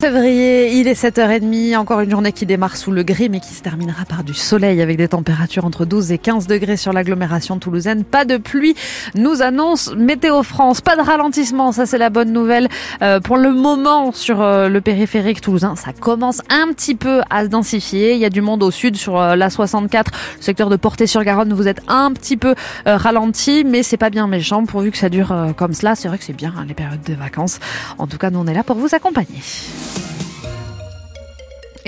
Février, il est 7h30, encore une journée qui démarre sous le gris mais qui se terminera par du soleil avec des températures entre 12 et 15 degrés sur l'agglomération toulousaine. Pas de pluie, nous annonce Météo France. Pas de ralentissement, ça c'est la bonne nouvelle. Euh, pour le moment sur euh, le périphérique toulousain, ça commence un petit peu à se densifier. Il y a du monde au sud sur euh, la 64, le secteur de Portée-sur-Garonne, vous êtes un petit peu ralenti mais c'est pas bien méchant pourvu que ça dure comme cela. C'est vrai que c'est bien hein, les périodes de vacances. En tout cas, nous on est là pour vous accompagner.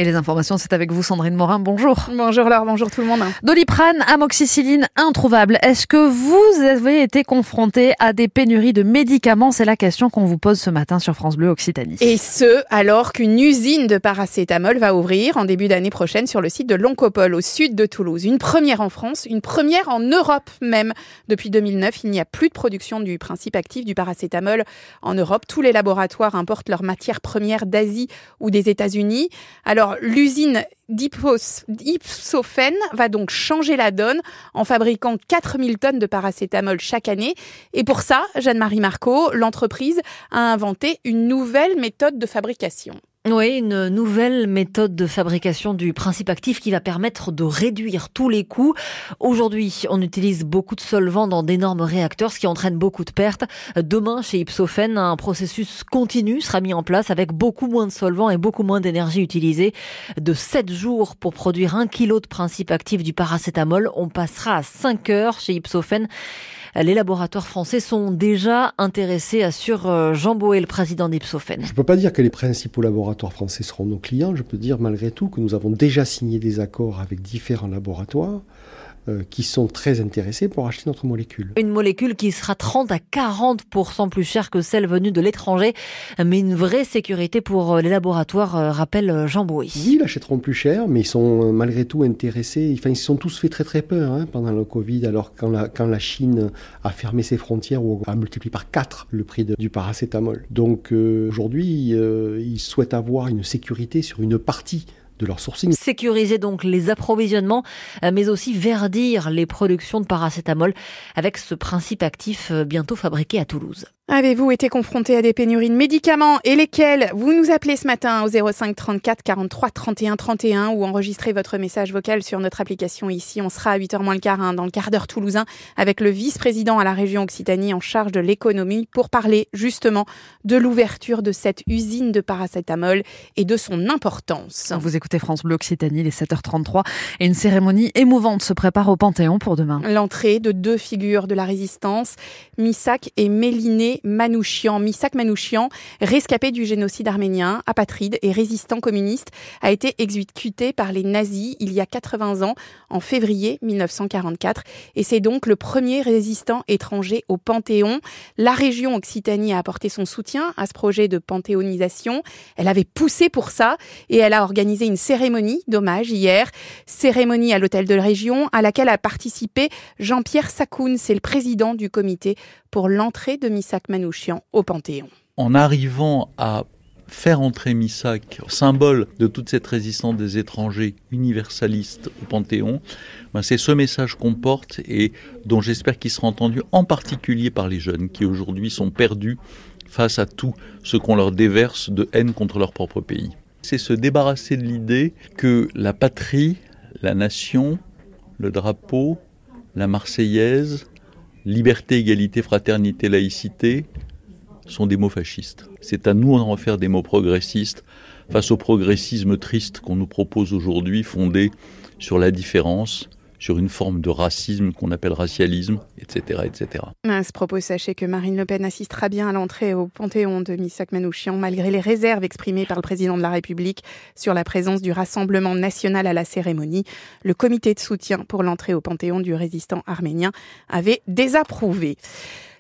Et les informations, c'est avec vous, Sandrine Morin. Bonjour. Bonjour Laure, bonjour tout le monde. Doliprane, amoxicilline, introuvable. Est-ce que vous avez été confronté à des pénuries de médicaments? C'est la question qu'on vous pose ce matin sur France Bleu Occitanie. Et ce, alors qu'une usine de paracétamol va ouvrir en début d'année prochaine sur le site de l'Oncopole, au sud de Toulouse. Une première en France, une première en Europe même. Depuis 2009, il n'y a plus de production du principe actif du paracétamol en Europe. Tous les laboratoires importent leurs matières premières d'Asie ou des États-Unis. Alors, l'usine d'Ipsophène va donc changer la donne en fabriquant 4000 tonnes de paracétamol chaque année. Et pour ça, Jeanne-Marie Marco, l'entreprise a inventé une nouvelle méthode de fabrication. Oui, une nouvelle méthode de fabrication du principe actif qui va permettre de réduire tous les coûts. Aujourd'hui, on utilise beaucoup de solvants dans d'énormes réacteurs, ce qui entraîne beaucoup de pertes. Demain, chez Ipsophène, un processus continu sera mis en place avec beaucoup moins de solvants et beaucoup moins d'énergie utilisée. De 7 jours pour produire un kilo de principe actif du paracétamol, on passera à 5 heures chez Ipsophène. Les laboratoires français sont déjà intéressés, assure euh, Jean Boé, le président d'Ipsophène. Je ne peux pas dire que les principaux laboratoires français seront nos clients. Je peux dire malgré tout que nous avons déjà signé des accords avec différents laboratoires qui sont très intéressés pour acheter notre molécule. Une molécule qui sera 30 à 40% plus chère que celle venue de l'étranger, mais une vraie sécurité pour euh, les laboratoires, euh, rappelle Jean Bouy. Oui, ils l'achèteront plus cher, mais ils sont malgré tout intéressés. Enfin, ils se sont tous fait très très peur hein, pendant le Covid, alors quand la, quand la Chine a fermé ses frontières ou a multiplié par 4 le prix du paracétamol. Donc aujourd'hui, ils souhaitent avoir une sécurité sur une partie de. Sécuriser donc les approvisionnements, euh, mais aussi verdir les productions de paracétamol avec ce principe actif euh, bientôt fabriqué à Toulouse. Avez-vous été confronté à des pénuries de médicaments et lesquels Vous nous appelez ce matin au 05 34 43 31 31 ou enregistrez votre message vocal sur notre application ici. On sera à 8h moins le quart hein, dans le quart d'heure toulousain avec le vice-président à la région Occitanie en charge de l'économie pour parler justement de l'ouverture de cette usine de paracétamol et de son importance. Vous écoutez France Bleu Occitanie, les 7h33 et une cérémonie émouvante se prépare au Panthéon pour demain. L'entrée de deux figures de la résistance, Missak et Méliné Manouchian. Misak Manouchian, rescapé du génocide arménien, apatride et résistant communiste, a été exécuté par les nazis il y a 80 ans, en février 1944. Et c'est donc le premier résistant étranger au Panthéon. La région Occitanie a apporté son soutien à ce projet de panthéonisation. Elle avait poussé pour ça et elle a organisé une cérémonie d'hommage hier. Cérémonie à l'hôtel de la région à laquelle a participé Jean-Pierre Sakoun. C'est le président du comité pour l'entrée de Misak Manouchian au Panthéon. En arrivant à faire entrer Misak, symbole de toute cette résistance des étrangers universalistes au Panthéon, ben c'est ce message qu'on porte et dont j'espère qu'il sera entendu en particulier par les jeunes qui aujourd'hui sont perdus face à tout ce qu'on leur déverse de haine contre leur propre pays. C'est se débarrasser de l'idée que la patrie, la nation, le drapeau, la Marseillaise, liberté, égalité, fraternité, laïcité sont des mots fascistes. C'est à nous d'en refaire des mots progressistes face au progressisme triste qu'on nous propose aujourd'hui, fondé sur la différence, sur une forme de racisme qu'on appelle racialisme, etc. etc. À ce propos, sachez que Marine Le Pen assistera bien à l'entrée au Panthéon de Missak Manouchian, malgré les réserves exprimées par le président de la République sur la présence du Rassemblement national à la cérémonie. Le comité de soutien pour l'entrée au Panthéon du résistant arménien avait désapprouvé.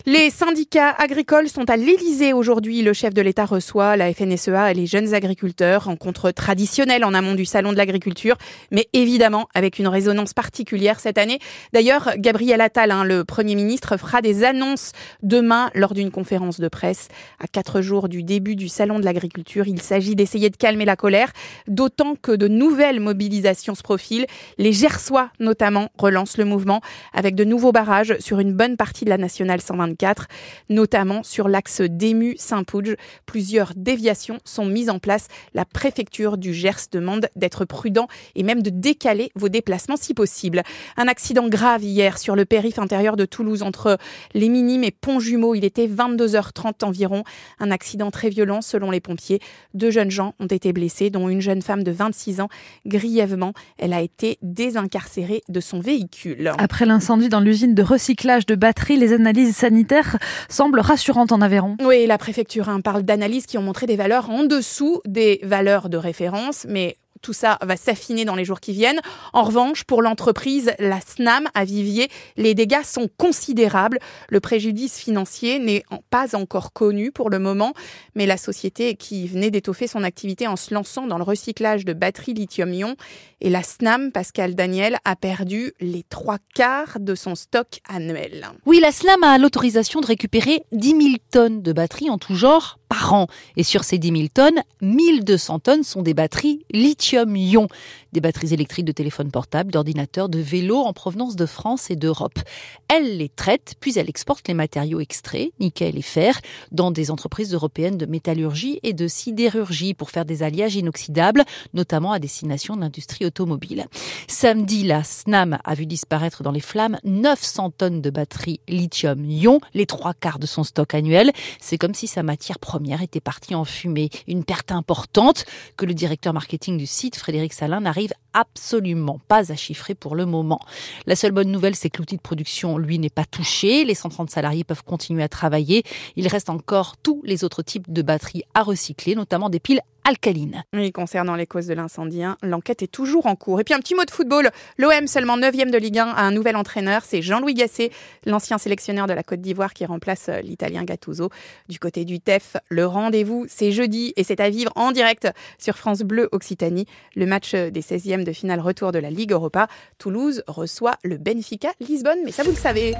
Les syndicats agricoles sont à l'Élysée aujourd'hui. Le chef de l'État reçoit la FNSEA et les jeunes agriculteurs, rencontre traditionnelle en amont du salon de l'agriculture, mais évidemment avec une résonance particulière cette année. D'ailleurs, Gabriel Attal, hein, le Premier ministre, fera des annonces demain lors d'une conférence de presse. À quatre jours du début du salon de l'agriculture, il s'agit d'essayer de calmer la colère, d'autant que de nouvelles mobilisations se profilent. Les Gersois, notamment, relancent le mouvement avec de nouveaux barrages sur une bonne partie de la nationale 120 2024, notamment sur l'axe Dému-Saint-Pouge. Plusieurs déviations sont mises en place. La préfecture du Gers demande d'être prudent et même de décaler vos déplacements si possible. Un accident grave hier sur le périph' intérieur de Toulouse entre les Minimes et Pont-Jumeau. Il était 22h30 environ. Un accident très violent selon les pompiers. Deux jeunes gens ont été blessés, dont une jeune femme de 26 ans grièvement. Elle a été désincarcérée de son véhicule. Après l'incendie dans l'usine de recyclage de batteries, les analyses sanitaires semblent rassurantes en Aveyron. Oui, la préfecture hein, parle d'analyses qui ont montré des valeurs en dessous des valeurs de référence, mais tout ça va s'affiner dans les jours qui viennent. En revanche, pour l'entreprise, la SNAM à Vivier, les dégâts sont considérables. Le préjudice financier n'est pas encore connu pour le moment, mais la société qui venait d'étoffer son activité en se lançant dans le recyclage de batteries lithium-ion et la SNAM, Pascal Daniel, a perdu les trois quarts de son stock annuel. Oui, la SNAM a l'autorisation de récupérer 10 000 tonnes de batteries en tout genre Et sur ces 10 000 tonnes, 1200 tonnes sont des batteries lithium-ion, des batteries électriques de téléphones portables, d'ordinateurs, de vélos en provenance de France et d'Europe. Elle les traite, puis elle exporte les matériaux extraits, nickel et fer, dans des entreprises européennes de métallurgie et de sidérurgie pour faire des alliages inoxydables, notamment à destination de l'industrie automobile. Samedi, la SNAM a vu disparaître dans les flammes 900 tonnes de batteries lithium-ion, les trois quarts de son stock annuel. C'est comme si sa matière première était partie en fumée. Une perte importante que le directeur marketing du site, Frédéric Salin, n'arrive absolument pas à chiffrer pour le moment. La seule bonne nouvelle, c'est que l'outil de production, lui, n'est pas touché. Les 130 salariés peuvent continuer à travailler. Il reste encore tous les autres types de batteries à recycler, notamment des piles alcaline. Concernant les causes de l'incendie, hein, l'enquête est toujours en cours. Et puis un petit mot de football. L'OM, seulement 9e de Ligue 1, a un nouvel entraîneur. C'est Jean-Louis Gasset, l'ancien sélectionneur de la Côte d'Ivoire qui remplace euh, l'Italien Gattuso. Du côté du TEF, le rendez-vous, c'est jeudi et c'est à vivre en direct sur France Bleu Occitanie. Le match euh, des 16e de finale retour de la Ligue Europa. Toulouse reçoit le Benfica Lisbonne. Mais ça, vous le savez.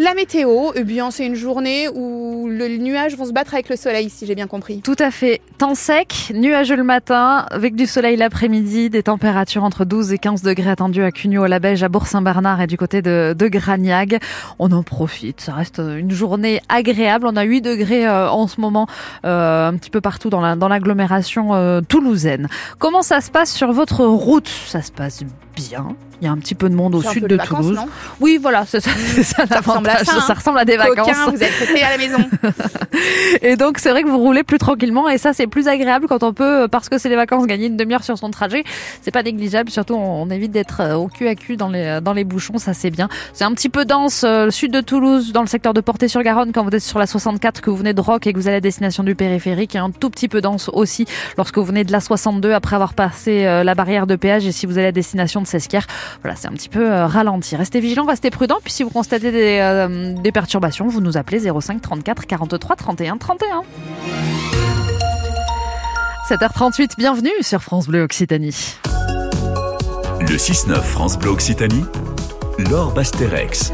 La météo, eh bien, c'est une journée où le nuage vont se battre avec le soleil, si j'ai bien compris. Tout à fait. Temps sec, nuageux le matin, avec du soleil l'après-midi, des températures entre 12 et 15 degrés attendues à Cugnot, à la Beige, à Bourg-Saint-Bernard et du côté de, de Gragnac. On en profite. Ça reste une journée agréable. On a 8 degrés euh, en ce moment, euh, un petit peu partout dans l'agglomération euh, toulousaine. Comment ça se passe sur votre route? Ça se passe bien. Il y a un petit peu de monde au sud de, Toulouse. oui, voilà, ça, ça à ça. Ça ressemble à des Coquin, vacances. vous êtes resté à la maison. et donc, c'est vrai que vous roulez plus tranquillement et ça, c'est plus agréable quand on peut, parce que c'est les vacances, gagner une demi-heure sur son trajet. C'est pas négligeable. Surtout, on, on évite d'être euh, au cul à cul dans les, dans les bouchons. Ça, c'est bien. C'est un petit peu dense, euh, le sud de Toulouse, dans le secteur de Portée-sur-Garonne, quand vous êtes sur la 64, que vous venez de Roc et que vous allez à destination du périphérique. A un tout petit peu dense aussi lorsque vous venez de la 62 après avoir passé euh, la barrière de péage et si vous allez à destination de Sesquières. Voilà, c'est un petit peu euh, ralenti. Restez vigilants, restez prudents. Puis si vous constatez des, euh, des perturbations, vous nous appelez 05 34 43 31 31. 7h38, bienvenue sur France Bleu Occitanie. Le 6-9 France Bleu Occitanie, Laure Basterex.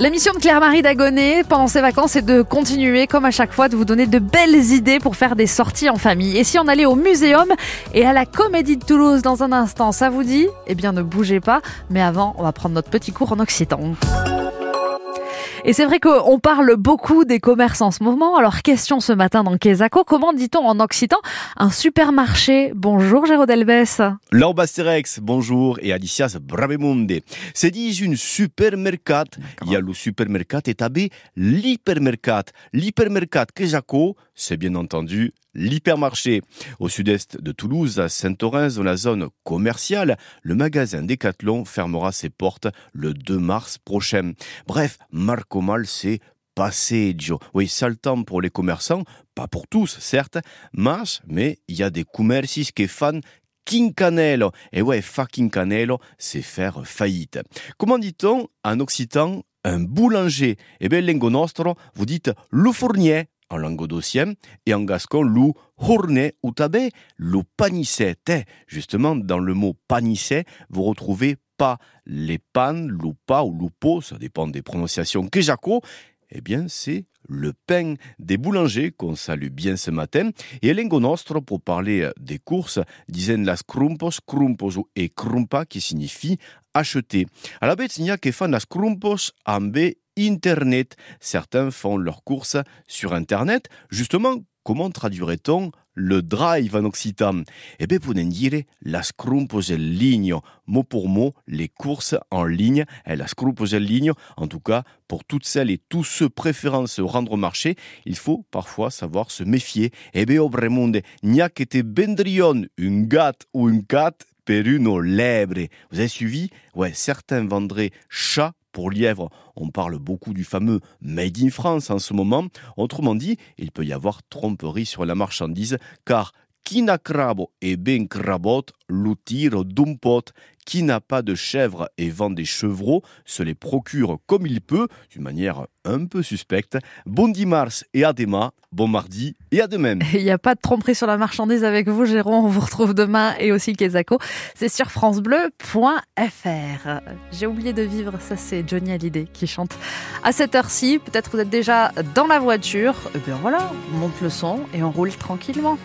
La mission de Claire-Marie Dagonet pendant ses vacances est de continuer, comme à chaque fois, de vous donner de belles idées pour faire des sorties en famille. Et si on allait au muséum et à la Comédie de Toulouse dans un instant, ça vous dit? Eh bien, ne bougez pas. Mais avant, on va prendre notre petit cours en occitan. Et c'est vrai qu'on parle beaucoup des commerces en ce moment. Alors, question ce matin dans Quesaco, comment dit-on en occitan un supermarché? Bonjour Géraud Delbès. Laure Basterex, bonjour, et Alicias Bravemunde. C'est dit une supermercat. Il y a le supermercat et tabé l'hypermercat. L'hypermercat Quesaco, c'est bien entendu l'hypermarché. Au sud-est de Toulouse, à Saint-Orens, dans la zone commerciale, le magasin Decathlon fermera ses portes le 2 mars prochain. Bref, Marco Mal, c'est passeggio. Oui, sale temps pour les commerçants, pas pour tous, certes, mas, mais il y a des commercis qui fan quincanello. Et ouais, fa quincanello, c'est faire faillite. Comment dit-on en occitan? Un boulanger Eh bien, lingo nostro, vous dites le fournier en languedocien et en gascon lou hourné ou tabé le panisset. Justement, dans le mot panisset, vous retrouvez pas les pannes, loupa ou loupo, ça dépend des prononciations quejaco. Eh bien, c'est le pain des boulangers qu'on salue bien ce matin. Et Lingo Nostro, pour parler des courses, disaient las crumpos, crumpos et crumpa, qui signifie acheter. À la bête, il n'y a que fan las crumpos ambe Internet. Certains font leurs courses sur Internet. Justement, comment traduirait-on le drive en occitan? Eh bien, pour dire las crumpos en ligne. Mot pour mot, les courses en ligne. Et las crumpos en ligne, en tout cas, pour toutes celles et tous ceux préférant se rendre au marché, il faut parfois savoir se méfier. Eh bien, au Bremonde, n'y a que te vendrion une gâte ou une cat per une lèbre. Vous avez suivi? Ouais, certains vendraient chat pour lièvre. On parle beaucoup du fameux Made in France en ce moment. Autrement dit, il peut y avoir tromperie sur la marchandise, car qui n'a crabo et ben crabot, l'outir d'un pot. Qui n'a pas de chèvre et vend des chevreaux se les procure comme il peut, d'une manière un peu suspecte. Bon dimanche et à demain, bon mardi et à demain. Il n'y a pas de tromperie sur la marchandise avec vous, Jérôme. On vous retrouve demain et aussi Kezako. C'est sur FranceBleu.fr. J'ai oublié de vivre, ça c'est Johnny Hallyday qui chante à cette heure-ci. Peut-être vous êtes déjà dans la voiture. Et bien voilà, on monte le son et on roule tranquillement.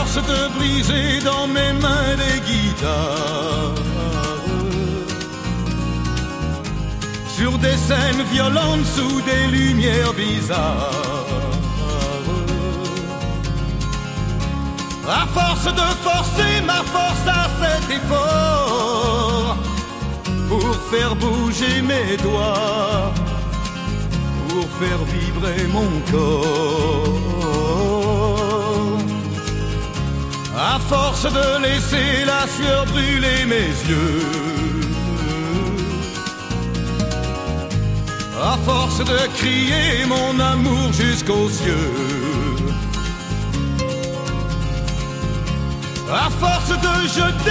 Force de briser dans mes mains les guitares. Sur des scènes violentes sous des lumières bizarres. À force de forcer ma force à cet effort pour faire bouger mes doigts, pour faire vibrer mon corps. À force de laisser la sueur brûler mes yeux. À force de crier mon amour jusqu'aux cieux. À force de jeter